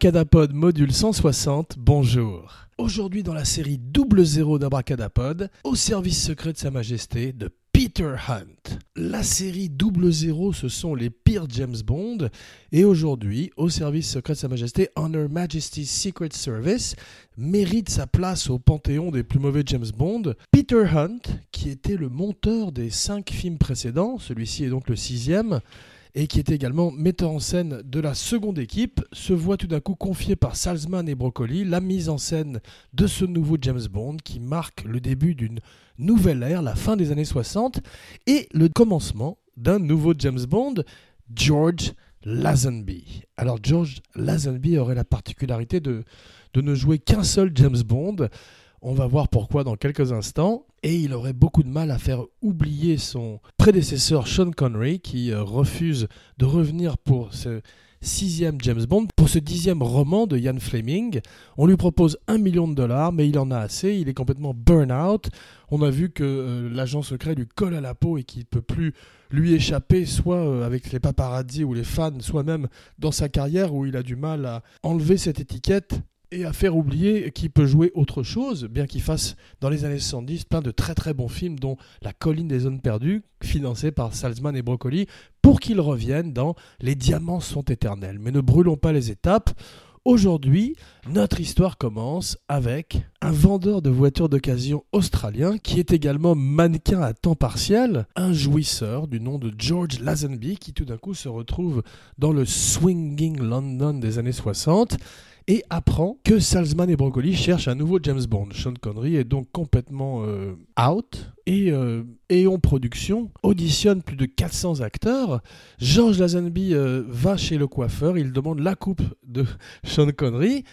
Abracadapod module 160, bonjour. Aujourd'hui dans la série Double Zéro d'Abracadapod, au service secret de Sa Majesté de Peter Hunt. La série Double Zéro, ce sont les pires James Bond. Et aujourd'hui, au service secret de Sa Majesté, Honor Majesty's Secret Service mérite sa place au panthéon des plus mauvais James Bond. Peter Hunt, qui était le monteur des cinq films précédents, celui-ci est donc le sixième, et qui était également metteur en scène de la seconde équipe, se voit tout d'un coup confié par Salzman et Broccoli la mise en scène de ce nouveau James Bond qui marque le début d'une nouvelle ère, la fin des années 60, et le commencement d'un nouveau James Bond, George Lazenby. Alors George Lazenby aurait la particularité de, de ne jouer qu'un seul James Bond. On va voir pourquoi dans quelques instants. Et il aurait beaucoup de mal à faire oublier son prédécesseur Sean Connery qui euh, refuse de revenir pour ce sixième James Bond, pour ce dixième roman de Ian Fleming. On lui propose un million de dollars, mais il en a assez, il est complètement burn-out. On a vu que euh, l'agent secret lui colle à la peau et qu'il ne peut plus lui échapper, soit euh, avec les paparazzi ou les fans, soit même dans sa carrière où il a du mal à enlever cette étiquette et à faire oublier qu'il peut jouer autre chose, bien qu'il fasse dans les années 70 plein de très très bons films, dont La colline des zones perdues, financé par Salzman et Broccoli, pour qu'il revienne dans Les diamants sont éternels. Mais ne brûlons pas les étapes. Aujourd'hui, notre histoire commence avec un vendeur de voitures d'occasion australien qui est également mannequin à temps partiel, un jouisseur du nom de George Lazenby qui tout d'un coup se retrouve dans le swinging London des années 60 et apprend que Salzman et Broccoli cherchent un nouveau James Bond. Sean Connery est donc complètement euh, out et euh, en production auditionne plus de 400 acteurs. George Lazenby euh, va chez le coiffeur, il demande la coupe de Sean Connery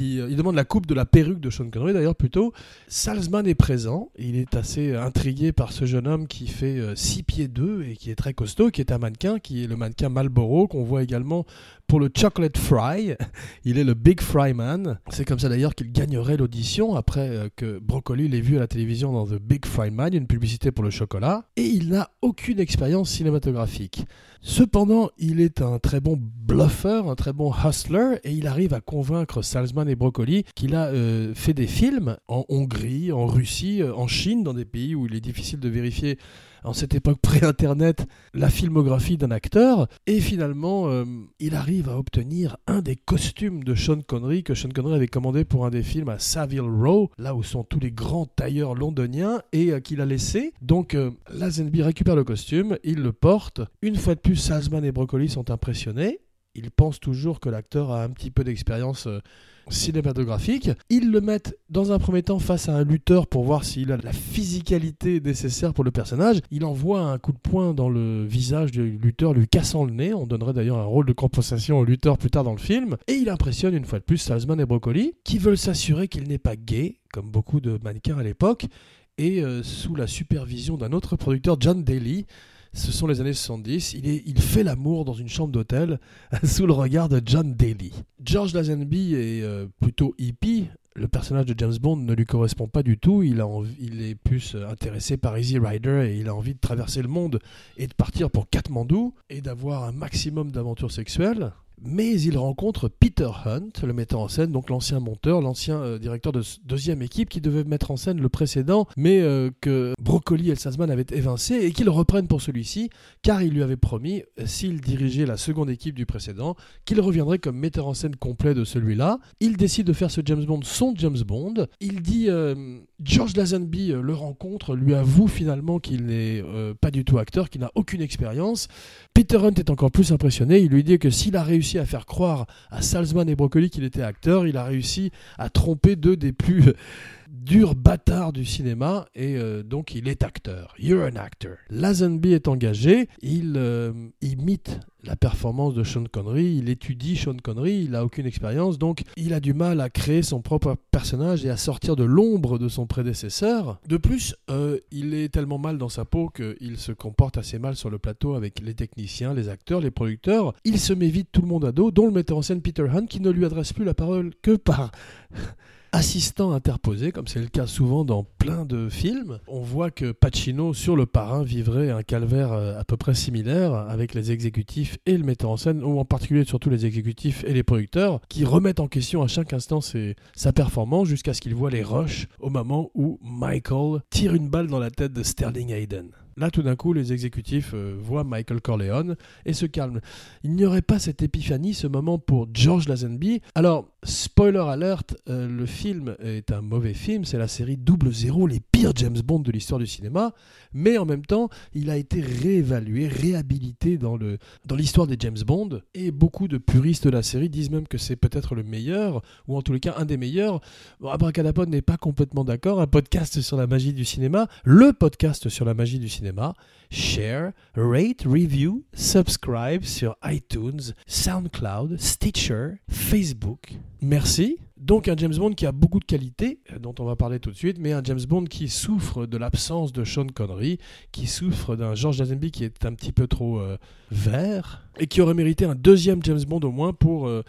euh, il demande la coupe de la perruque de Sean Connery d'ailleurs plutôt. Salzman est présent, il est assez intrigué par ce jeune homme qui fait 6 euh, pieds 2 et qui est très costaud, qui est un mannequin, qui est le mannequin Marlboro qu'on voit également pour le Chocolate Fry. Il est le Big Fry Man. C'est comme ça d'ailleurs qu'il gagnerait l'audition après euh, que Broccoli l'ait vu à la télévision dans The Big Fry Man, une publicité pour le chocolat. Et il n'a aucune expérience cinématographique. Cependant, il est un très bon bluffer, un très bon hustler, et il arrive à convaincre Salzman et Broccoli qu'il a euh, fait des films en Hongrie, en Russie, euh, en Chine, dans des pays où il est difficile de vérifier en cette époque pré-internet la filmographie d'un acteur. Et finalement euh, il arrive à obtenir un des costumes de Sean Connery que Sean Connery avait commandé pour un des films à Savile Row là où sont tous les grands tailleurs londoniens et qu'il a laissé. Donc Lazenby récupère le costume il le porte. Une fois de plus Salzman et Broccoli sont impressionnés. Ils pensent toujours que l'acteur a un petit peu d'expérience euh, cinématographique. Ils le mettent dans un premier temps face à un lutteur pour voir s'il a la physicalité nécessaire pour le personnage. Il envoie un coup de poing dans le visage du lutteur, lui cassant le nez. On donnerait d'ailleurs un rôle de compensation au lutteur plus tard dans le film. Et il impressionne une fois de plus Salzman et Broccoli, qui veulent s'assurer qu'il n'est pas gay, comme beaucoup de mannequins à l'époque, et euh, sous la supervision d'un autre producteur, John Daly, ce sont les années 70. Il, fait l'amour dans une chambre d'hôtel sous le regard de John Daly. George Lazenby est euh, plutôt hippie. Le personnage de James Bond ne lui correspond pas du tout. Il, il est plus euh, intéressé par Easy Rider et il a envie de traverser le monde et de partir pour Katmandou et d'avoir un maximum d'aventures sexuelles mais il rencontre Peter Hunt, le metteur en scène, donc l'ancien monteur, l'ancien euh, directeur de deuxième équipe qui devait mettre en scène le précédent, mais euh, que Broccoli et Salzman avaient évincé et qu'il reprenne pour celui-ci, car il lui avait promis, euh, s'il dirigeait la seconde équipe du précédent, qu'il reviendrait comme metteur en scène complet de celui-là. Il décide de faire ce James Bond son James Bond. Il dit George Lazenby le rencontre, lui avoue finalement qu'il n'est pas du tout acteur, qu'il n'a aucune expérience. Peter Hunt est encore plus impressionné. Il lui dit que s'il a réussi à faire croire à Salzman et Broccoli qu'il était acteur, il a réussi à tromper deux des plus dur bâtard du cinéma et euh, donc il est acteur. You're an actor. Lazenby est engagé, il euh, imite la performance de Sean Connery, il étudie Sean Connery, il n'a aucune expérience, donc il a du mal à créer son propre personnage et à sortir de l'ombre de son prédécesseur. De plus, euh, il est tellement mal dans sa peau qu'il se comporte assez mal sur le plateau avec les techniciens, les acteurs, les producteurs. Il se met vite tout le monde à dos, dont le metteur en scène Peter Hunt qui ne lui adresse plus la parole que par assistant interposé, comme c'est le cas souvent dans plein de films. On voit que Pacino, sur le parrain, vivrait un calvaire euh, à peu près similaire avec les exécutifs et le metteur en scène, ou en particulier surtout les exécutifs et les producteurs, qui remettent en question à chaque instant sa performance jusqu'à ce qu'il voit les rushs au moment où Michael tire une balle dans la tête de Sterling Hayden. Là, tout d'un coup, les exécutifs euh, voient Michael Corleone et se calment. Il n'y aurait pas cette épiphanie, ce moment pour George Lazenby. Alors, spoiler alert, euh, le film est un mauvais film, c'est la série Double Zéro, les pires James Bond de l'histoire du cinéma, mais en même temps, il a été réévalué, réhabilité dans l'histoire dans des James Bond, et beaucoup de puristes de la série disent même que c'est peut-être le meilleur, ou en tous les cas un des meilleurs. Bon, n'est pas complètement d'accord, un podcast sur la magie du cinéma, le podcast sur la magie du cinéma, share, rate, review, subscribe sur iTunes, SoundCloud, Stitcher, Facebook. Merci. Donc un James Bond qui a beaucoup de qualités, euh, dont on va parler tout de suite, mais un James Bond qui souffre de l'absence de Sean Connery, qui souffre d'un George Lazenby qui est un petit peu trop euh, vert, et qui aurait mérité un deuxième James Bond au moins pour... Euh,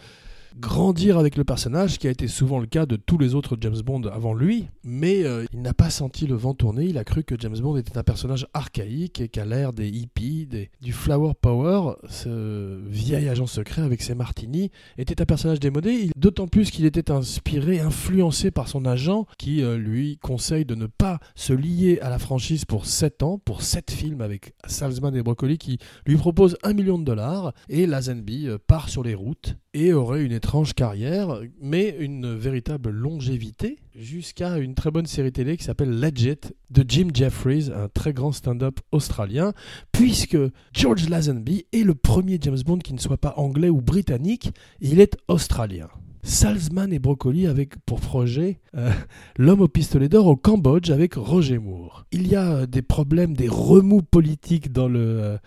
grandir avec le personnage, qui a été souvent le cas de tous les autres James Bond avant lui, mais euh, il n'a pas senti le vent tourner, il a cru que James Bond était un personnage archaïque et qu'à l'ère des hippies, du flower power, ce vieil agent secret avec ses martinis était un personnage démodé, d'autant plus qu'il était inspiré, influencé par son agent qui euh, lui conseille de ne pas se lier à la franchise pour 7 ans, pour 7 films avec Salzman et Broccoli qui lui propose un million de dollars et Lazenby euh, part sur les routes et aurait une étrange carrière, mais une véritable longévité, jusqu'à une très bonne série télé qui s'appelle Legit de Jim Jeffries, un très grand stand-up australien, puisque George Lazenby est le premier James Bond qui ne soit pas anglais ou britannique, il est australien. Salzman et Broccoli avec pour projet euh, L'homme au pistolet d'or au Cambodge avec Roger Moore. Il y a euh, des problèmes, des remous politiques dans le euh,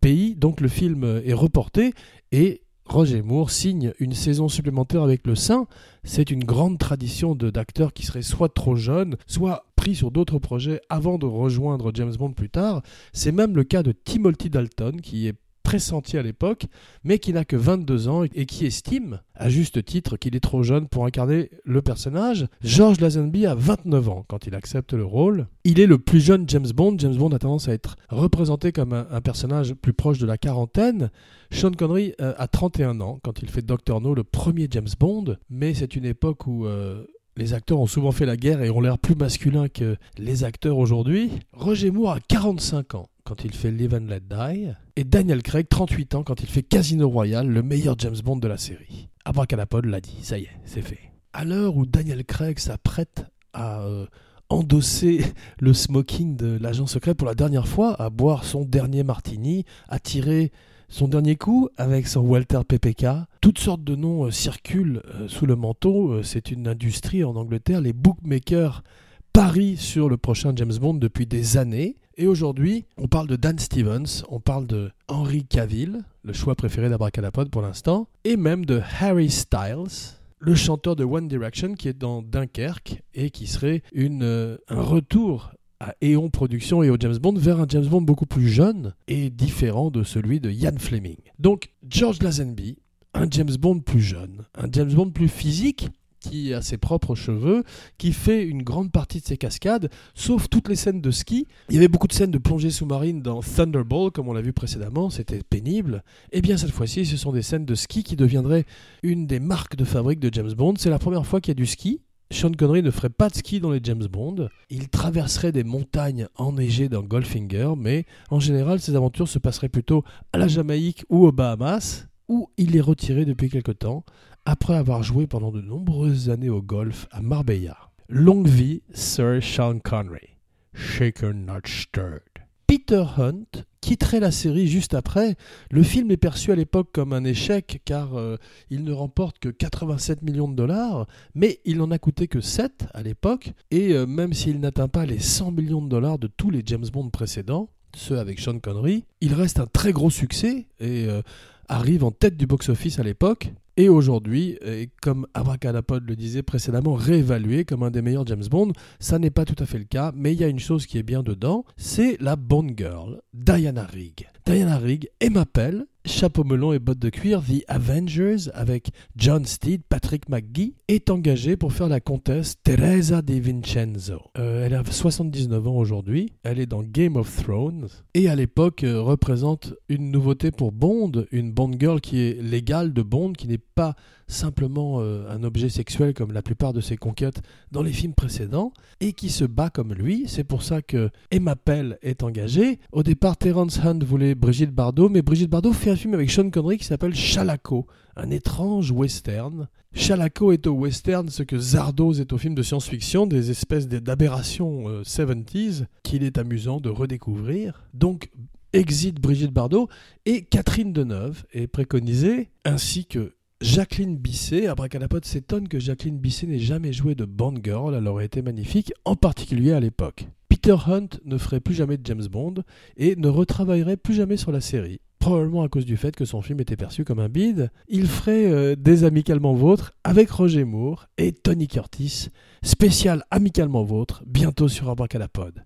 pays, donc le film est reporté et Roger Moore signe une saison supplémentaire avec le Saint. C'est une grande tradition d'acteurs qui seraient soit trop jeunes, soit pris sur d'autres projets avant de rejoindre James Bond plus tard. C'est même le cas de Timothy Dalton, qui est pressenti à l'époque, mais qui n'a que 22 ans et qui estime, à juste titre, qu'il est trop jeune pour incarner le personnage. George Lazenby a 29 ans quand il accepte le rôle. Il est le plus jeune James Bond. James Bond a tendance à être représenté comme un, personnage plus proche de la quarantaine. Sean Connery euh, a 31 ans quand il fait Doctor No, le premier James Bond, mais c'est une époque où... Euh, les acteurs ont souvent fait la guerre et ont l'air plus masculins que les acteurs aujourd'hui. Roger Moore a 45 ans quand il fait Live and Let Die, et Daniel Craig, 38 ans, quand il fait Casino Royale, le meilleur James Bond de la série. Abracadapod l'a dit, ça y est, c'est fait. À l'heure où Daniel Craig s'apprête à euh, endosser le smoking de l'agent secret pour la dernière fois, à boire son dernier martini, à tirer son dernier coup avec son Walter PPK. Toutes sortes de noms euh, circulent euh, sous le manteau. c'est une industrie en Angleterre. Les bookmakers parient sur le prochain James Bond depuis des années. Et aujourd'hui, on parle de Dan Stevens, on parle de Henry Cavill, le choix préféré d'Abracadapod pour l'instant, et même de Harry Styles, le chanteur de One Direction qui est dans Dunkerque et qui serait euh, un retour à Eon Productions et au James Bond vers un James Bond beaucoup plus jeune et différent de celui de Ian Fleming. Donc George Lazenby, un James Bond plus jeune, un James Bond plus physique, qui a ses propres cheveux, qui fait une grande partie de ses cascades, sauf toutes les scènes de ski. Il y avait beaucoup de scènes de plongée sous-marine dans Thunderball, comme on l'a vu précédemment, c'était pénible. Et eh bien cette fois-ci, ce sont des scènes de ski qui deviendraient une des marques de fabrique de James Bond. C'est la première fois qu'il y a du ski. Sean Connery ne ferait pas de ski dans les James Bond. Il traverserait des montagnes enneigées dans Goldfinger, mais en général, ses aventures se passeraient plutôt à la Jamaïque ou aux Bahamas, où il est retiré depuis quelque temps après avoir joué pendant de nombreuses années au golf à Marbella. Longue vie, Sir Sean Connery. Shaken not stirred. Peter Hunt quitterait la série juste après. Le film est perçu à l'époque comme un échec car euh, il ne remporte que 87 millions de dollars, mais il n'en a coûté que 7 à l'époque, et euh, même s'il n'atteint pas les 100 millions de dollars de tous les James Bond précédents, ceux avec Sean Connery, il reste un très gros succès et euh, arrive en tête du box-office à l'époque. Et aujourd'hui, et comme Abracadapod le disait précédemment, réévalué comme un des meilleurs James Bond. Ça n'est pas tout à fait le cas, mais il y a une chose qui est bien dedans, c'est la Bond Girl, Diana Rigg. Diana Rigg, Emma Pell, chapeau melon et bottes de cuir, The Avengers, avec John Steed, Patrick McGee, est engagée pour faire la comtesse Teresa de Vincenzo. Euh, elle a 79 ans aujourd'hui, elle est dans Game of Thrones, et à l'époque euh, représente une nouveauté pour Bond, une Bond girl qui est légale de Bond, qui n'est pas simplement euh, un objet sexuel comme la plupart de ses conquêtes dans les films précédents, et qui se bat comme lui. C'est pour ça que Emma Pell est engagée. Au départ, Terence Hunt voulait Brigitte Bardot, mais Brigitte Bardot fait un film avec Sean Connery qui s'appelle Chalaco, un étrange western. Chalaco est au western ce que Zardoz est au film de science-fiction, des espèces d'aberrations 70s qu'il est amusant de redécouvrir. Donc, exit Brigitte Bardot et Catherine Deneuve est préconisée, ainsi que Jacqueline Bisset, Abracadapod s'étonne que Jacqueline Bisset n'ait jamais joué de Bond Girl, elle aurait été magnifique, en particulier à l'époque. Peter Hunt ne ferait plus jamais de James Bond et ne retravaillerait plus jamais sur la série. Probablement à cause du fait que son film était perçu comme un bide, il ferait euh, des Amicalement Vôtres avec Roger Moore et Tony Curtis, spécial Amicalement Vôtre, bientôt sur Abracadapod.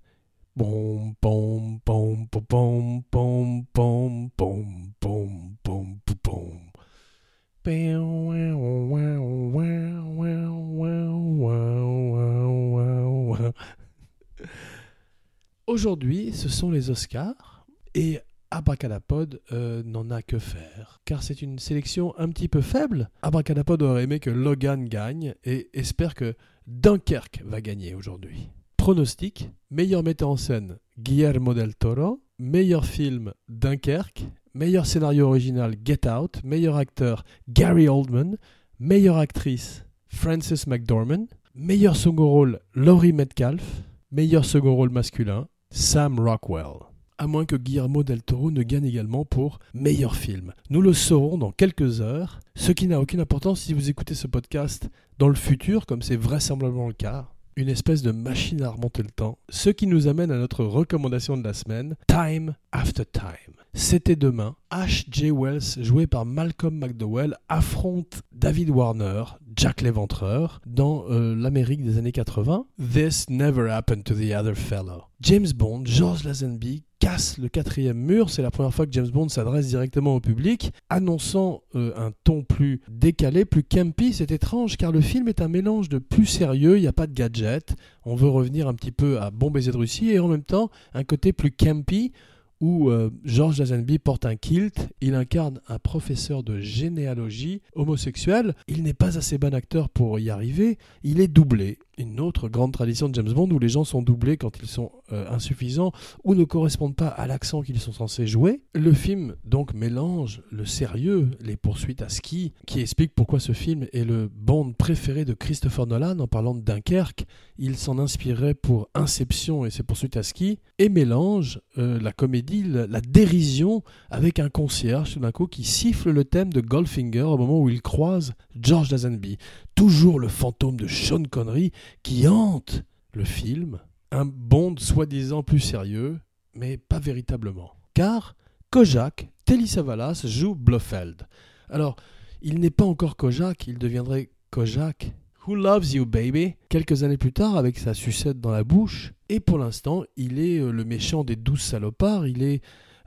Aujourd'hui, ce sont les Oscars et Abracadapod euh, n'en a que faire, car c'est une sélection un petit peu faible. Abracadapod aurait aimé que Logan gagne et espère que Dunkerque va gagner aujourd'hui. Pronostic meilleur metteur en scène Guillermo del Toro, meilleur film Dunkerque, meilleur scénario original Get Out, meilleur acteur Gary Oldman, meilleure actrice Frances McDormand, meilleur second rôle Laurie Metcalf, meilleur second rôle masculin Sam Rockwell. À moins que Guillermo del Toro ne gagne également pour meilleur film. Nous le saurons dans quelques heures, ce qui n'a aucune importance si vous écoutez ce podcast dans le futur, comme c'est vraisemblablement le cas une espèce de machine à remonter le temps, ce qui nous amène à notre recommandation de la semaine, Time After Time. C'était demain, H.J. Wells, joué par Malcolm McDowell, affronte David Warner, Jack l'Éventreur, dans euh, l'Amérique des années 80. This never happened to the other fellow. James Bond, George Lazenby, casse le quatrième mur. C'est la première fois que James Bond s'adresse directement au public, annonçant euh, un ton plus décalé, plus campy. C'est étrange car le film est un mélange de plus sérieux, il n'y a pas de gadget. On veut revenir un petit peu à Bon baiser de Russie et en même temps un côté plus campy où euh, George Lazenby porte un kilt, il incarne un professeur de généalogie homosexuel, il n'est pas assez bon acteur pour y arriver, il est doublé, une autre grande tradition de James Bond où les gens sont doublés quand ils sont euh, insuffisants ou ne correspondent pas à l'accent qu'ils sont censés jouer. Le film donc mélange le sérieux, les poursuites à ski, qui explique pourquoi ce film est le Bond préféré de Christopher Nolan en parlant de Dunkerque. Il s'en inspirait pour Inception et ses poursuites à ski, et mélange euh, la comédie, la, dérision avec un concierge tout d'un coup qui siffle le thème de Goldfinger au moment où il croise George Lazenby toujours le fantôme de Sean Connery qui hante le film, un Bond soi-disant plus sérieux, mais pas véritablement. Car Kojak, Telly Savalas joue Blofeld. Alors, il n'est pas encore Kojak, il deviendrait Kojak Who Loves You Baby? Quelques années plus tard avec sa sucette dans la bouche. Et pour l'instant, il est euh, le méchant des douze salopards, il est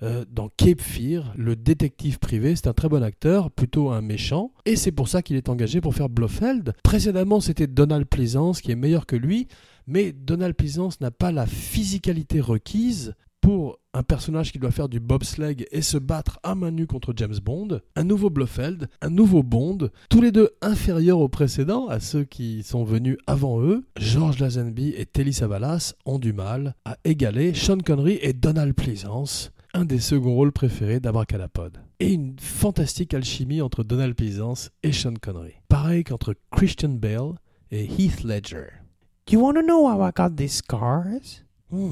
euh, dans Cape Fear, le détective privé. C'est un très bon acteur, plutôt un méchant. Et c'est pour ça qu'il est engagé pour faire Blofeld. Précédemment, c'était Donald Pleasance qui est meilleur que lui. Mais Donald Pleasance n'a pas la physicalité requise pour un personnage qui doit faire du bobsleigh et se battre à main nue contre James Bond, un nouveau Blofeld, un nouveau Bond, tous les deux inférieurs aux précédents, à ceux qui sont venus avant eux, George Lazenby et Telly Savalas ont du mal à égaler Sean Connery et Donald Pleasance un des seconds rôles préférés d'Abracadapod. Et une fantastique alchimie entre Donald Pleasance et Sean Connery. Pareil qu'entre Christian Bale et Heath Ledger. Do you want to know how I got these scars? Hmm.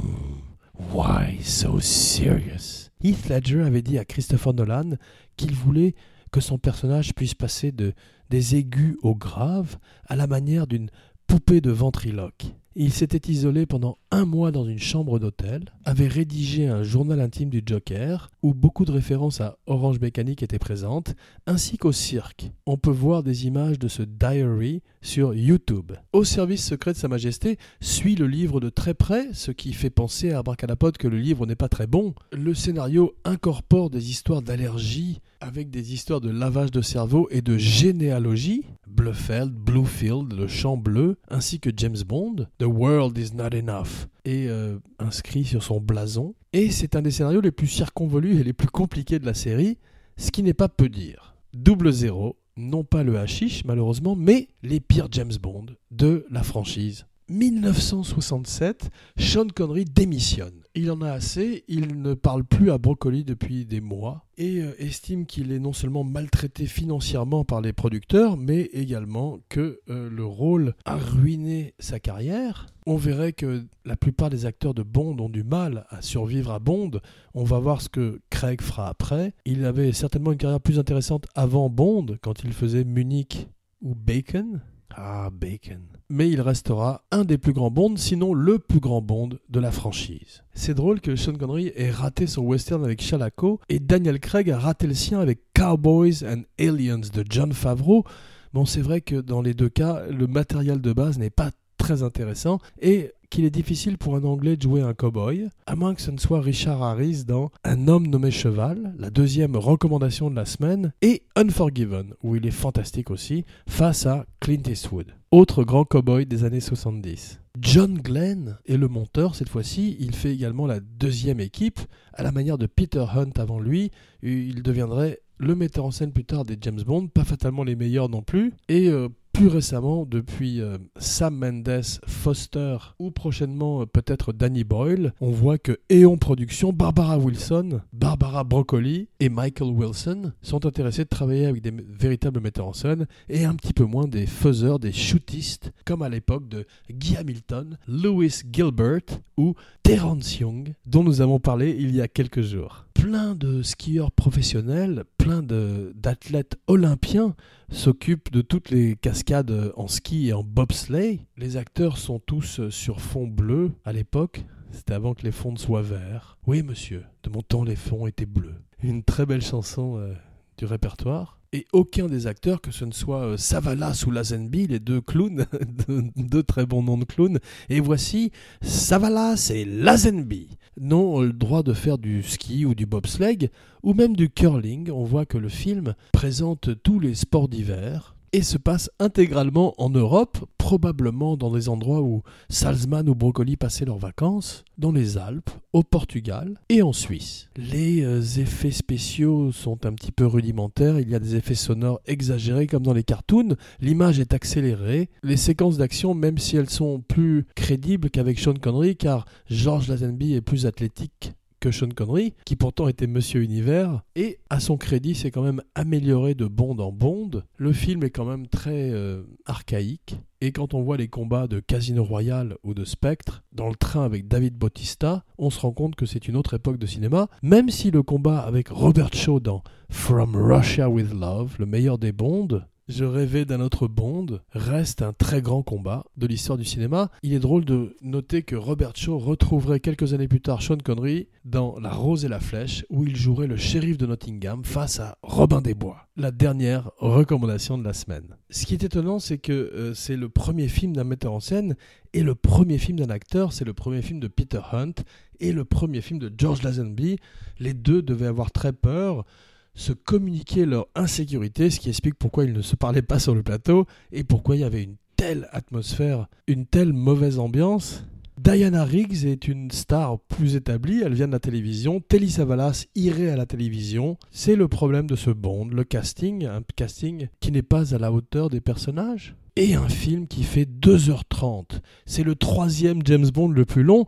Why so serious? Heath Ledger avait dit à Christopher Nolan qu'il voulait que son personnage puisse passer de des aigus au grave à la manière d'une poupée de ventriloque. Il s'était isolé pendant un mois dans une chambre d'hôtel, avait rédigé un journal intime du Joker, où beaucoup de références à Orange Mécanique étaient présentes, ainsi qu'au cirque. On peut voir des images de ce diary sur YouTube. Au service secret de Sa Majesté suit le livre de très près, ce qui fait penser à Abracadapod que le livre n'est pas très bon. Le scénario incorpore des histoires d'allergie avec des histoires de lavage de cerveau et de généalogie, Blufeld, Bluefield, le champ bleu, ainsi que James Bond, The World is Not Enough, est euh, inscrit sur son blason. Et c'est un des scénarios les plus circonvolus et les plus compliqués de la série, ce qui n'est pas peu dire. Double zéro, non pas le hashish malheureusement, mais les pires James Bond de la franchise. 1967, Sean Connery démissionne. Il en a assez, il ne parle plus à Broccoli depuis des mois et euh, estime qu'il est non seulement maltraité financièrement par les producteurs, mais également que euh, le rôle a ruiné sa carrière. On verrait que la plupart des acteurs de Bond ont du mal à survivre à Bond. On va voir ce que Craig fera après. Il avait certainement une carrière plus intéressante avant Bond, quand il faisait Munich ou Bacon. Ah, Bacon. Mais il restera un des plus grands Bonds, sinon le plus grand Bond de la franchise. C'est drôle que Sean Connery ait raté son western avec Chalaco et Daniel Craig a raté le sien avec Cowboys and Aliens de John Favreau. Bon, c'est vrai que dans les deux cas, le matériel de base n'est pas très intéressant et qu'il est difficile pour un Anglais de jouer un cowboy, à moins que ce ne soit Richard Harris dans Un homme nommé Cheval, la deuxième recommandation de la semaine, et Unforgiven, où il est fantastique aussi, face à Clint Eastwood, autre grand cowboy des années 70. John Glenn est le monteur cette fois-ci, il fait également la deuxième équipe, à la manière de Peter Hunt avant lui, il deviendrait le metteur en scène plus tard des James Bond, pas fatalement les meilleurs non plus, et euh, plus récemment, depuis euh, Sam Mendes, Foster ou prochainement euh, peut-être Danny Boyle, on voit que Eon Productions, Barbara Wilson, Barbara Broccoli et Michael Wilson sont intéressés de travailler avec des véritables metteurs en scène et un petit peu moins des faiseurs, des shootistes, comme à l'époque de Guy Hamilton, Lewis Gilbert ou Terence Young, dont nous avons parlé il y a quelques jours. Plein de skieurs professionnels, plein d'athlètes olympiens s'occupent de toutes les cascades en ski et en bobsleigh. Les acteurs sont tous sur fond bleu à l'époque. C'était avant que les fonds ne soient verts. Oui, monsieur, de mon temps, les fonds étaient bleus. Une très belle chanson euh, du répertoire. Et aucun des acteurs, que ce ne soit euh, Savalas ou Lazenby, les deux clowns, deux très bons noms de clowns, et voici Savalas et Lazenby, n'ont le droit de faire du ski ou du bobsleigh, ou même du curling. On voit que le film présente tous les sports d'hiver, et se passe intégralement en Europe, probablement dans des endroits où Salzman ou Broccoli passaient leurs vacances, dans les Alpes, au Portugal et en Suisse. Les euh, effets spéciaux sont un petit peu rudimentaires, il y a des effets sonores exagérés comme dans les cartoons, l'image est accélérée, les séquences d'action, même si elles sont plus crédibles qu'avec Sean Connery, car George Lazenby est plus athlétique que Sean Connery, qui pourtant était Monsieur Univers, et à son crédit s'est quand même amélioré de Bond en Bond. Le film est quand même très euh, archaïque, et quand on voit les combats de Casino Royale ou de Spectre dans le train avec David Bautista, on se rend compte que c'est une autre époque de cinéma, même si le combat avec Robert Shaw dans From Russia with Love, le meilleur des Bonds, je rêvais d'un autre Bond reste un très grand combat de l'histoire du cinéma. Il est drôle de noter que Robert Shaw retrouverait quelques années plus tard Sean Connery dans La Rose et la Flèche où il jouerait le shérif de Nottingham face à Robin des Bois. La dernière recommandation de la semaine. Ce qui est étonnant, c'est que euh, c'est le premier film d'un metteur en scène et le premier film d'un acteur, c'est le premier film de Peter Hunt et le premier film de George Lazenby. Les deux devaient avoir très peur se communiquer leur insécurité, ce qui explique pourquoi ils ne se parlaient pas sur le plateau et pourquoi il y avait une telle atmosphère, une telle mauvaise ambiance. Diana Riggs est une star plus établie, elle vient de la télévision. Telly Savalas irait à la télévision. C'est le problème de ce Bond, le casting, un casting qui n'est pas à la hauteur des personnages. Et un film qui fait 2h30. C'est le troisième James Bond le plus long,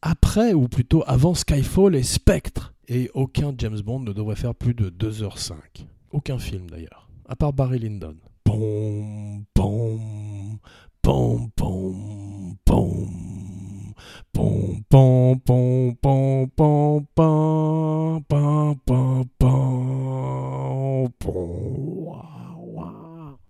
après, ou plutôt avant Skyfall et Spectre. Et aucun James Bond ne devrait faire plus de 2h05. Aucun film d'ailleurs. À part Barry Lyndon. Pom, pom, pom, pom, pom. Pom, pom, pom, pom, pom, pom, pom, pom, pom, pom.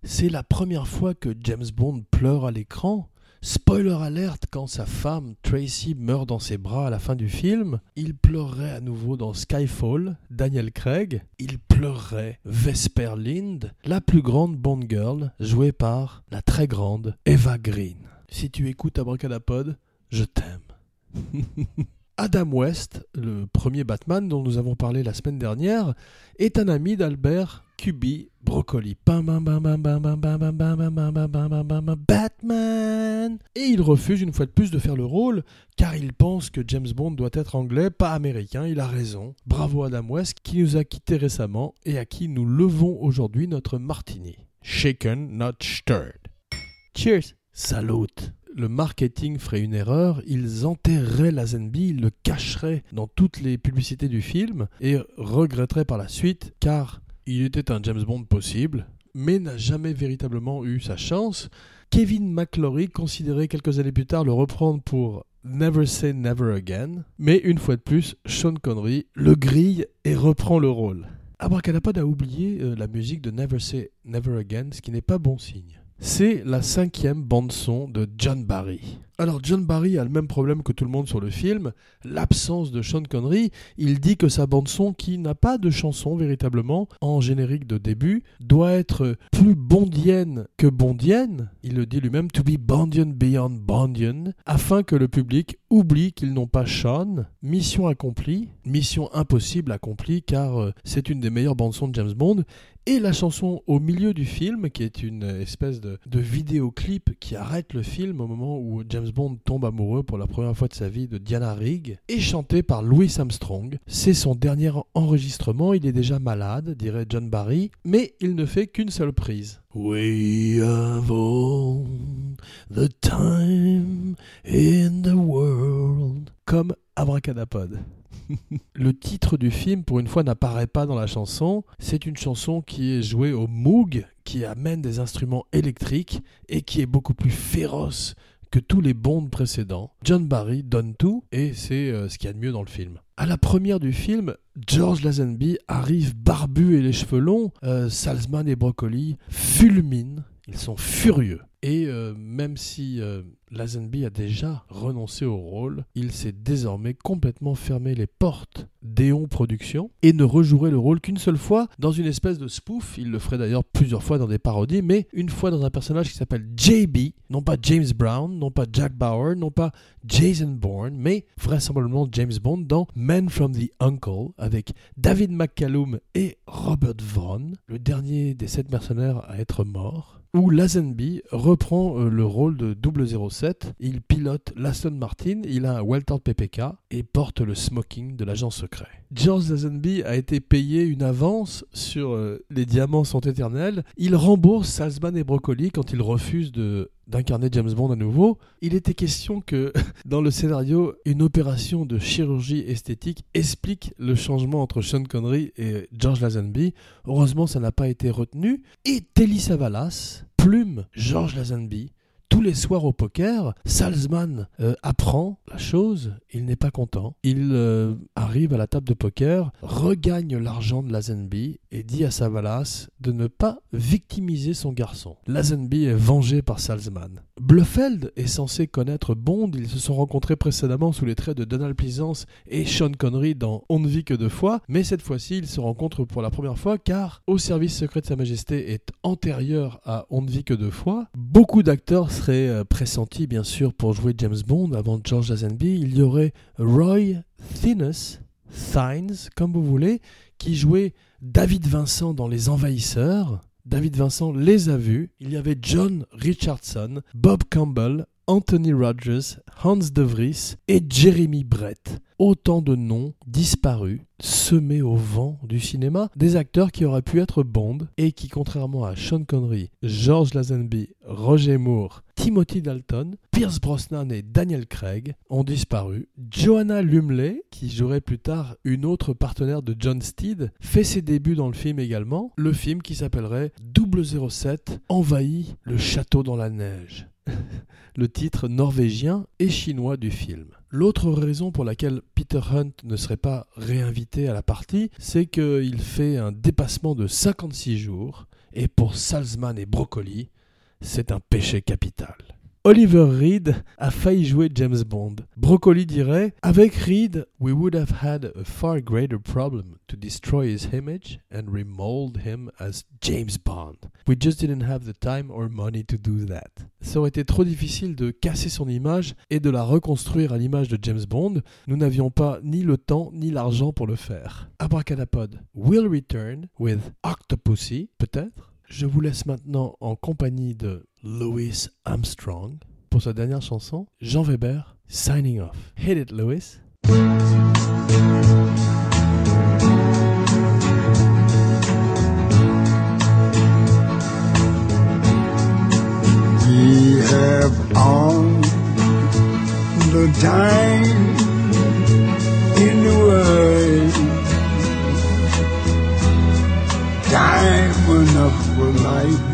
C'est la première fois que James Bond pleure à l'écran. Spoiler alerte, quand sa femme Tracy meurt dans ses bras à la fin du film, il pleurerait à nouveau dans Skyfall, Daniel Craig, il pleurerait Vesper Lind, la plus grande Bond Girl, jouée par la très grande Eva Green. Si tu écoutes Abracadapod, je t'aime. Adam West, le premier Batman dont nous avons parlé la semaine dernière, est un ami d'Albert Cuby Broccoli. Batman Et il refuse une fois de plus de faire le rôle, car il pense que James Bond doit être anglais, pas américain, il a raison. Bravo Adam West, qui nous a quittés récemment et à qui nous levons aujourd'hui notre martini. Shaken, not stirred. Cheers Salut le marketing ferait une erreur, ils enterreraient Lazenby, ils le cacheraient dans toutes les publicités du film et regretteraient par la suite car il était un James Bond possible, mais n'a jamais véritablement eu sa chance. Kevin McClory considérait quelques années plus tard le reprendre pour Never Say Never Again, mais une fois de plus, Sean Connery le grille et reprend le rôle. Abracadapod a oublié euh, la musique de Never Say Never Again, ce qui n'est pas bon signe. C'est la cinquième bande-son de John Barry. Alors John Barry a le même problème que tout le monde sur le film, l'absence de Sean Connery. Il dit que sa bande-son, qui n'a pas de chanson véritablement en générique de début, doit être plus bondienne que bondienne. Il le dit lui-même, to be bondian beyond bondian, afin que le public oublie qu'ils n'ont pas Sean. Mission accomplie, mission impossible accomplie, car euh, c'est une des meilleures bandes-sons de James Bond et la chanson au milieu du film, qui est une espèce de, de, vidéoclip qui arrête le film au moment où James Bond tombe amoureux pour la première fois de sa vie de Diana Rigg, est chantée par Louis Armstrong. C'est son dernier enregistrement, il est déjà malade, dirait John Barry, mais il ne fait qu'une seule prise. We have all the time in the world. Comme Abracadapod. le titre du film, pour une fois, n'apparaît pas dans la chanson. C'est une chanson qui est jouée au Moog, qui amène des instruments électriques et qui est beaucoup plus féroce que tous les bonds précédents. John Barry donne tout et c'est euh, ce qu'il y a de mieux dans le film. À la première du film, George Lazenby arrive barbu et les cheveux longs. Euh, Salzman et Broccoli fulminent. Ils sont furieux. Et euh, même si Lazenby a déjà renoncé au rôle, il s'est désormais complètement fermé les portes d'Eon Productions et ne rejouerait le rôle qu'une seule fois dans une espèce de spoof. Il le ferait d'ailleurs plusieurs fois dans des parodies, mais une fois dans un personnage qui s'appelle JB, non pas James Brown, non pas Jack Bauer, non pas Jason Bourne, mais vraisemblablement James Bond dans Men from the Uncle avec David McCallum et Robert Vaughn, le dernier des sept mercenaires à être mort où Lazenby reprend euh, le rôle de 007. Il pilote l'Aston Martin, il a un Walter PPK et porte le smoking de l'agent secret. George Lazenby a été payé une avance sur euh, Les Diamants sont éternels. Il rembourse Salzman et Broccoli quand ils refusent de d'incarner James Bond à nouveau, il était question que dans le scénario, une opération de chirurgie esthétique explique le changement entre Sean Connery et George Lazenby. Heureusement, ça n'a pas été retenu. Et Telly Savalas plume George Lazenby tous les soirs au poker, Salzman euh, apprend la chose, il n'est pas content. Il euh, arrive à la table de poker, regagne l'argent de Lazenby et dit à Savalas de ne pas victimiser son garçon. Lazenby est vengé par Salzman. Bluffeld est censé connaître Bond, ils se sont rencontrés précédemment sous les traits de Donald Pleasance et Sean Connery dans On ne vit que deux fois, mais cette fois-ci ils se rencontrent pour la première fois car Au service secret de Sa Majesté est antérieur à On ne vit que deux fois. Beaucoup d'acteurs serait euh, pressenti bien sûr pour jouer James Bond avant George Lazenby. Il y aurait Roy Thines, Thines, comme vous voulez, qui jouait David Vincent dans Les Envahisseurs. David Vincent les a vus. Il y avait John Richardson, Bob Campbell, Anthony Rogers, Hans De Vries et Jeremy Brett. Autant de noms disparus, semés au vent du cinéma, des acteurs qui auraient pu être Bond et qui, contrairement à Sean Connery, George Lazenby, Roger Moore, Timothy Dalton, Pierce Brosnan et Daniel Craig ont disparu. Joanna Lumley, qui jouerait plus tard une autre partenaire de John Steed, fait ses débuts dans le film également, le film qui s'appellerait 007 envahit le château dans la neige. le titre norvégien et chinois du film. L'autre raison pour laquelle Peter Hunt ne serait pas réinvité à la partie, c'est qu'il fait un dépassement de 56 jours, et pour Salzman et Broccoli, c'est un péché capital. Oliver Reed a failli jouer James Bond. Broccoli dirait Avec Reed, we would have had a far greater problem to destroy his image and remold him as James Bond. We just didn't have the time or money to do that. Ça aurait été trop difficile de casser son image et de la reconstruire à l'image de James Bond. Nous n'avions pas ni le temps ni l'argent pour le faire. Abracadapod will return with Octopussy, peut-être? Je vous laisse maintenant en compagnie de Louis Armstrong pour sa dernière chanson, Jean Weber, Signing Off. Hit it, Louis. We have all the time in the world. Time enough for life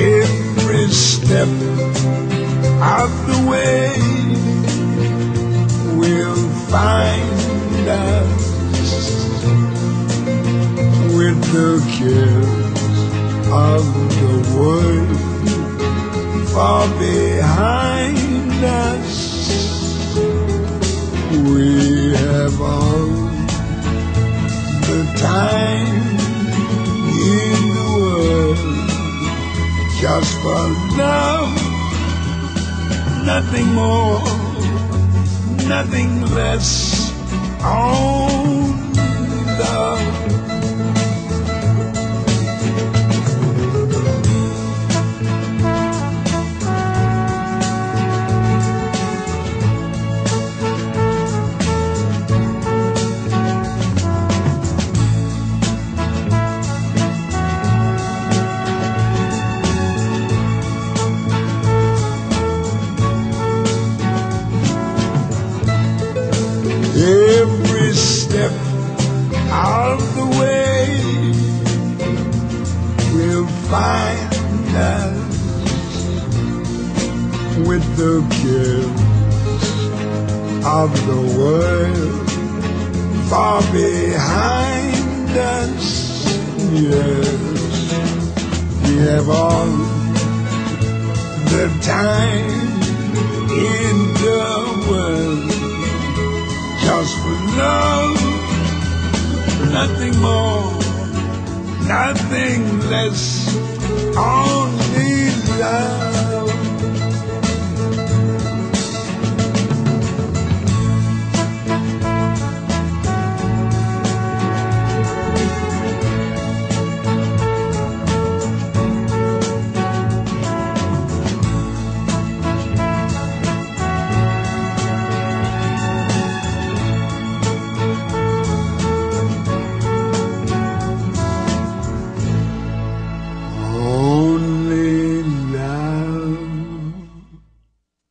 Every step of the way will find us with the cares of the world far behind us. We have all the time just for love, nothing more, nothing less. Only find us with the cares of the world far behind us. Yes, we have all the time in the world just for love, nothing more, nothing less, only love.